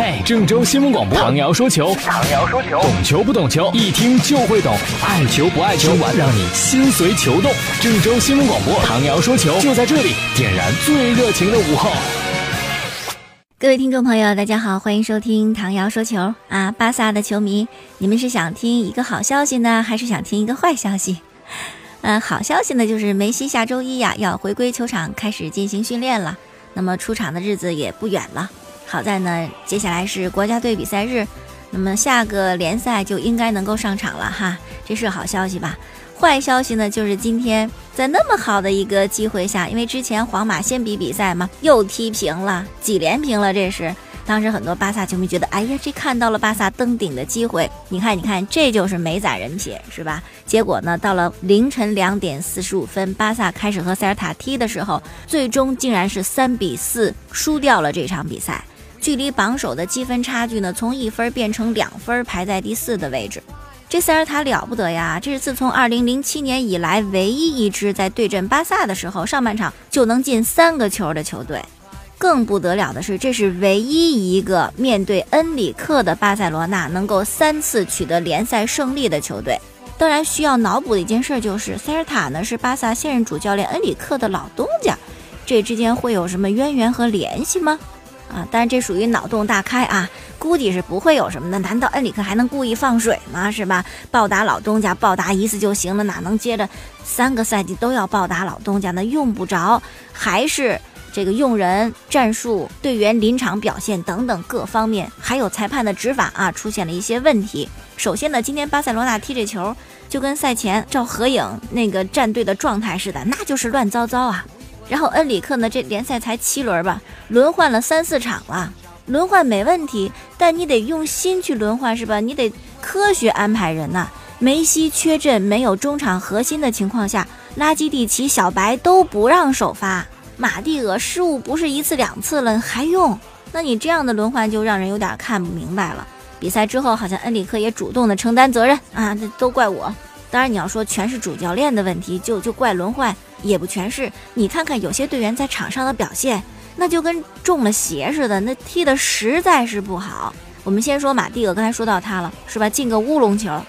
嘿，郑州新闻广播，唐瑶说球，唐瑶说球，懂球不懂球，一听就会懂，爱球不爱球，让你心随球动。郑州新闻广播，唐瑶说球，就在这里，点燃最热情的午后。各位听众朋友，大家好，欢迎收听唐瑶说球啊！巴萨的球迷，你们是想听一个好消息呢，还是想听一个坏消息？嗯，好消息呢，就是梅西下周一呀要回归球场开始进行训练了，那么出场的日子也不远了。好在呢，接下来是国家队比赛日，那么下个联赛就应该能够上场了哈，这是好消息吧？坏消息呢，就是今天在那么好的一个机会下，因为之前皇马先比比赛嘛，又踢平了，几连平了，这是。当时很多巴萨球迷觉得，哎呀，这看到了巴萨登顶的机会。你看，你看，这就是没攒人品，是吧？结果呢，到了凌晨两点四十五分，巴萨开始和塞尔塔踢的时候，最终竟然是三比四输掉了这场比赛，距离榜首的积分差距呢，从一分变成两分，排在第四的位置。这塞尔塔了不得呀，这是自从二零零七年以来唯一一支在对阵巴萨的时候，上半场就能进三个球的球队。更不得了的是，这是唯一一个面对恩里克的巴塞罗那能够三次取得联赛胜利的球队。当然，需要脑补的一件事就是，塞尔塔呢是巴萨现任主教练恩里克的老东家，这之间会有什么渊源和联系吗？啊，当然这属于脑洞大开啊，估计是不会有什么的。难道恩里克还能故意放水吗？是吧？报答老东家，报答一次就行了，哪能接着三个赛季都要报答老东家呢？用不着，还是。这个用人、战术、队员临场表现等等各方面，还有裁判的执法啊，出现了一些问题。首先呢，今天巴塞罗那踢这球，就跟赛前照合影那个战队的状态似的，那就是乱糟糟啊。然后恩里克呢，这联赛才七轮吧，轮换了三四场了，轮换没问题，但你得用心去轮换是吧？你得科学安排人呐。梅西缺阵，没有中场核心的情况下，拉基蒂奇、小白都不让首发。马蒂厄失误不是一次两次了，还用？那你这样的轮换就让人有点看不明白了。比赛之后，好像恩里克也主动的承担责任啊，这都怪我。当然，你要说全是主教练的问题，就就怪轮换也不全是。你看看有些队员在场上的表现，那就跟中了邪似的，那踢的实在是不好。我们先说马蒂厄，刚才说到他了，是吧？进个乌龙球，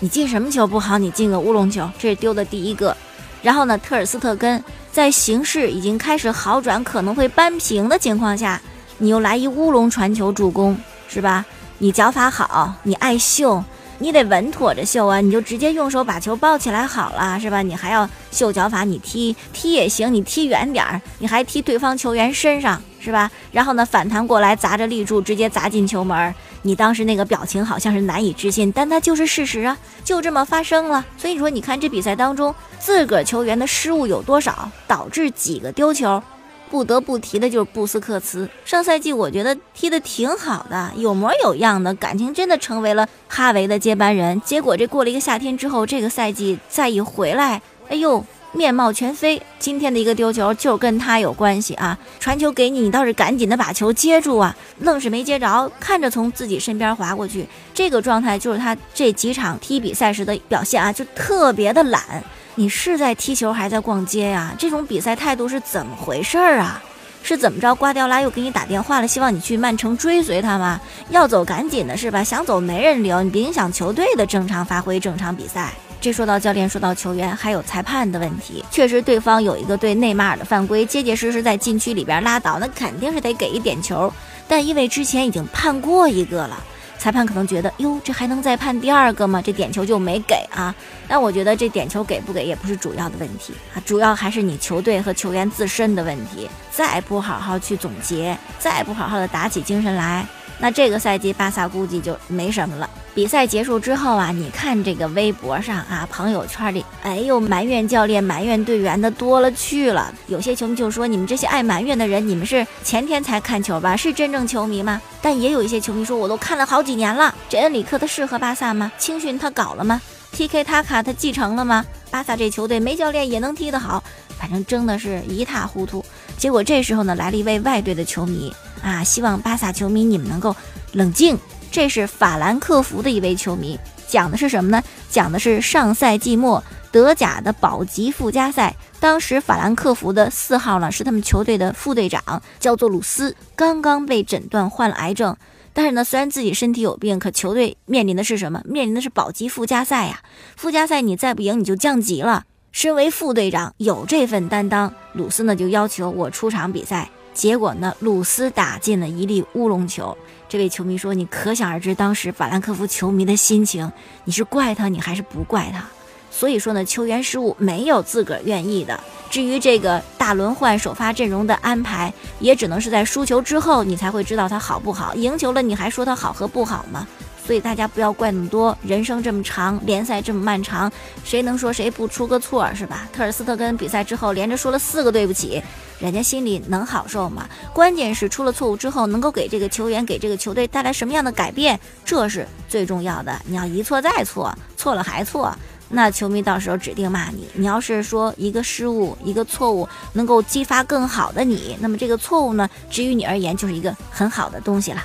你进什么球不好？你进个乌龙球，这是丢的第一个。然后呢，特尔斯特根。在形势已经开始好转，可能会扳平的情况下，你又来一乌龙传球助攻，是吧？你脚法好，你爱秀，你得稳妥着秀啊！你就直接用手把球抱起来好了，是吧？你还要秀脚法，你踢踢也行，你踢远点儿，你还踢对方球员身上，是吧？然后呢，反弹过来砸着立柱，直接砸进球门。你当时那个表情好像是难以置信，但它就是事实啊，就这么发生了。所以说，你看这比赛当中自个儿球员的失误有多少，导致几个丢球？不得不提的就是布斯克茨。上赛季我觉得踢得挺好的，有模有样的，感情真的成为了哈维的接班人。结果这过了一个夏天之后，这个赛季再一回来，哎呦！面貌全非，今天的一个丢球就跟他有关系啊！传球给你，你倒是赶紧的把球接住啊，愣是没接着，看着从自己身边划过去，这个状态就是他这几场踢比赛时的表现啊，就特别的懒。你是在踢球还在逛街呀？这种比赛态度是怎么回事儿啊？是怎么着？瓜迪奥拉又给你打电话了，希望你去曼城追随他吗？要走赶紧的是吧？想走没人留，你别影响球队的正常发挥、正常比赛。这说到教练，说到球员，还有裁判的问题。确实，对方有一个对内马尔的犯规，结结实实在禁区里边拉倒，那肯定是得给一点球。但因为之前已经判过一个了，裁判可能觉得，哟，这还能再判第二个吗？这点球就没给啊。但我觉得这点球给不给也不是主要的问题啊，主要还是你球队和球员自身的问题。再不好好去总结，再不好好的打起精神来。那这个赛季巴萨估计就没什么了。比赛结束之后啊，你看这个微博上啊，朋友圈里，哎呦，埋怨教练、埋怨队员的多了去了。有些球迷就说：“你们这些爱埋怨的人，你们是前天才看球吧？是真正球迷吗？”但也有一些球迷说：“我都看了好几年了，这恩里克他适合巴萨吗？青训他搞了吗？TK 塔卡他继承了吗？巴萨这球队没教练也能踢得好，反正争的是一塌糊涂。”结果这时候呢，来了一位外队的球迷。啊，希望巴萨球迷你们能够冷静。这是法兰克福的一位球迷，讲的是什么呢？讲的是上赛季末德甲的保级附加赛。当时法兰克福的四号呢是他们球队的副队长，叫做鲁斯，刚刚被诊断患了癌症。但是呢，虽然自己身体有病，可球队面临的是什么？面临的是保级附加赛呀。附加赛你再不赢，你就降级了。身为副队长，有这份担当，鲁斯呢就要求我出场比赛。结果呢，鲁斯打进了一粒乌龙球。这位球迷说：“你可想而知，当时法兰克福球迷的心情，你是怪他，你还是不怪他？”所以说呢，球员失误没有自个儿愿意的。至于这个大轮换首发阵容的安排，也只能是在输球之后，你才会知道他好不好。赢球了，你还说他好和不好吗？所以大家不要怪那么多。人生这么长，联赛这么漫长，谁能说谁不出个错是吧？特尔斯特根比赛之后连着说了四个对不起，人家心里能好受吗？关键是出了错误之后，能够给这个球员、给这个球队带来什么样的改变，这是最重要的。你要一错再错，错了还错。那球迷到时候指定骂你。你要是说一个失误、一个错误能够激发更好的你，那么这个错误呢，至于你而言就是一个很好的东西了。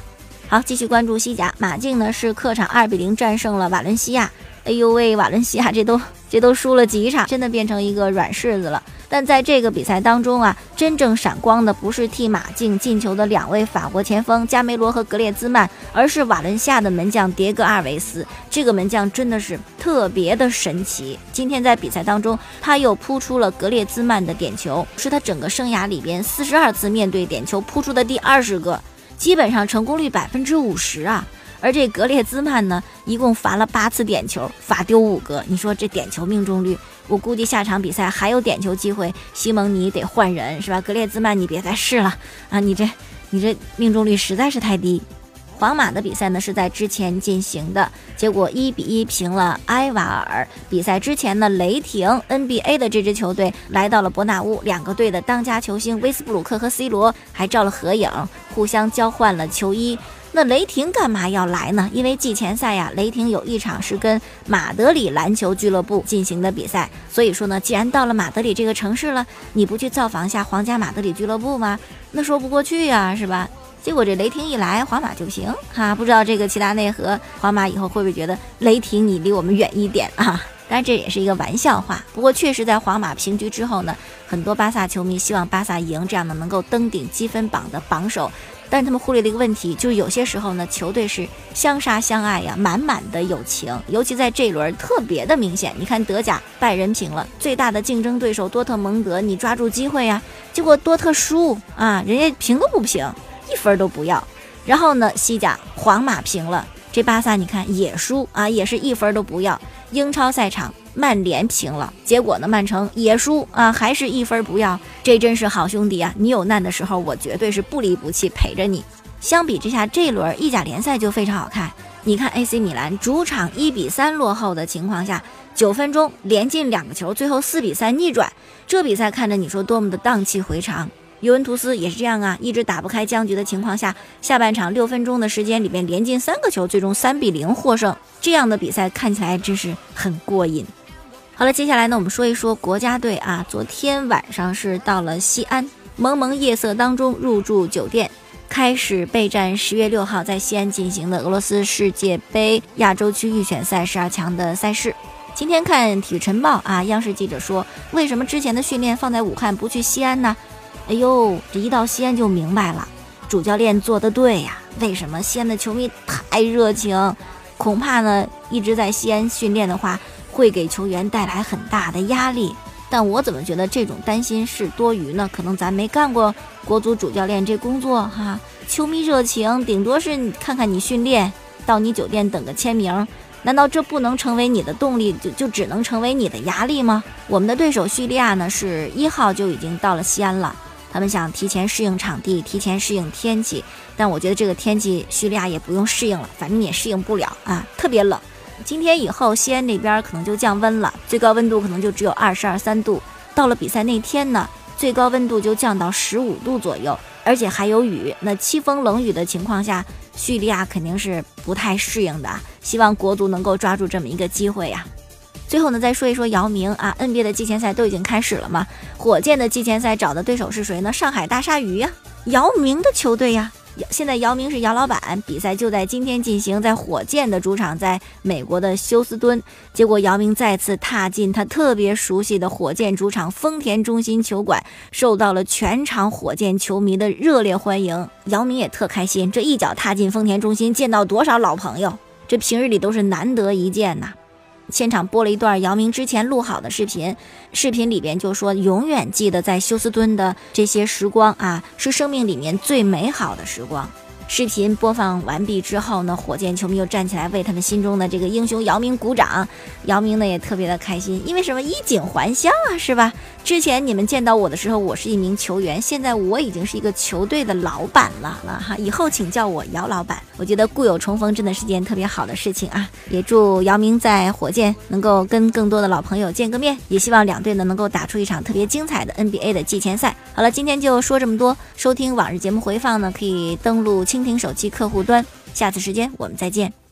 好，继续关注西甲，马竞呢是客场二比零战胜了瓦伦西亚。哎呦喂，瓦伦西亚这都这都输了几场，真的变成一个软柿子了。但在这个比赛当中啊，真正闪光的不是替马竞进球的两位法国前锋加梅罗和格列兹曼，而是瓦伦西亚的门将迭戈阿尔维斯。这个门将真的是特别的神奇。今天在比赛当中，他又扑出了格列兹曼的点球，是他整个生涯里边四十二次面对点球扑出的第二十个，基本上成功率百分之五十啊。而这格列兹曼呢，一共罚了八次点球，罚丢五个。你说这点球命中率，我估计下场比赛还有点球机会，西蒙尼得换人是吧？格列兹曼，你别再试了啊！你这，你这命中率实在是太低。皇马的比赛呢是在之前进行的，结果一比一平了埃瓦尔。比赛之前呢，雷霆 NBA 的这支球队来到了伯纳乌，两个队的当家球星威斯布鲁克和 C 罗还照了合影，互相交换了球衣。那雷霆干嘛要来呢？因为季前赛呀，雷霆有一场是跟马德里篮球俱乐部进行的比赛，所以说呢，既然到了马德里这个城市了，你不去造访一下皇家马德里俱乐部吗？那说不过去呀，是吧？结果这雷霆一来，皇马就不行哈，不知道这个齐达内和皇马以后会不会觉得雷霆你离我们远一点啊？当然这也是一个玩笑话。不过确实在皇马平局之后呢，很多巴萨球迷希望巴萨赢，这样呢能够登顶积分榜的榜首。但是他们忽略了一个问题，就是有些时候呢，球队是相杀相爱呀，满满的友情，尤其在这一轮特别的明显。你看德甲拜仁平了，最大的竞争对手多特蒙德，你抓住机会呀，结果多特输啊，人家平都不平，一分都不要。然后呢，西甲皇马平了，这巴萨你看也输啊，也是一分都不要。英超赛场。曼联平了，结果呢？曼城也输啊，还是一分不要。这真是好兄弟啊！你有难的时候，我绝对是不离不弃陪着你。相比之下，这轮意甲联赛就非常好看。你看，AC 米兰主场一比三落后的情况下，九分钟连进两个球，最后四比三逆转。这比赛看着你说多么的荡气回肠。尤文图斯也是这样啊，一直打不开僵局的情况下，下半场六分钟的时间里面连进三个球，最终三比零获胜。这样的比赛看起来真是很过瘾。好了，接下来呢，我们说一说国家队啊。昨天晚上是到了西安，蒙蒙夜色当中入住酒店，开始备战十月六号在西安进行的俄罗斯世界杯亚洲区预选赛十二强的赛事。今天看体育晨报啊，央视记者说，为什么之前的训练放在武汉不去西安呢？哎呦，这一到西安就明白了，主教练做的对呀。为什么西安的球迷太热情？恐怕呢，一直在西安训练的话。会给球员带来很大的压力，但我怎么觉得这种担心是多余呢？可能咱没干过国足主教练这工作哈。球迷热情，顶多是看看你训练，到你酒店等个签名，难道这不能成为你的动力？就就只能成为你的压力吗？我们的对手叙利亚呢，是一号就已经到了西安了，他们想提前适应场地，提前适应天气，但我觉得这个天气叙利亚也不用适应了，反正也适应不了啊，特别冷。今天以后，西安那边可能就降温了，最高温度可能就只有二十二三度。到了比赛那天呢，最高温度就降到十五度左右，而且还有雨。那凄风冷雨的情况下，叙利亚肯定是不太适应的。希望国足能够抓住这么一个机会呀。最后呢，再说一说姚明啊，NBA 的季前赛都已经开始了嘛？火箭的季前赛找的对手是谁呢？上海大鲨鱼呀，姚明的球队呀。现在姚明是姚老板，比赛就在今天进行，在火箭的主场，在美国的休斯敦。结果姚明再次踏进他特别熟悉的火箭主场丰田中心球馆，受到了全场火箭球迷的热烈欢迎。姚明也特开心，这一脚踏进丰田中心，见到多少老朋友，这平日里都是难得一见呐。现场播了一段姚明之前录好的视频，视频里边就说永远记得在休斯敦的这些时光啊，是生命里面最美好的时光。视频播放完毕之后呢，火箭球迷又站起来为他们心中的这个英雄姚明鼓掌。姚明呢也特别的开心，因为什么？衣锦还乡啊，是吧？之前你们见到我的时候，我是一名球员，现在我已经是一个球队的老板了了哈。以后请叫我姚老板。我觉得故友重逢真的是件特别好的事情啊！也祝姚明在火箭能够跟更多的老朋友见个面，也希望两队呢能够打出一场特别精彩的 NBA 的季前赛。好了，今天就说这么多。收听往日节目回放呢，可以登录蜻蜓手机客户端。下次时间我们再见。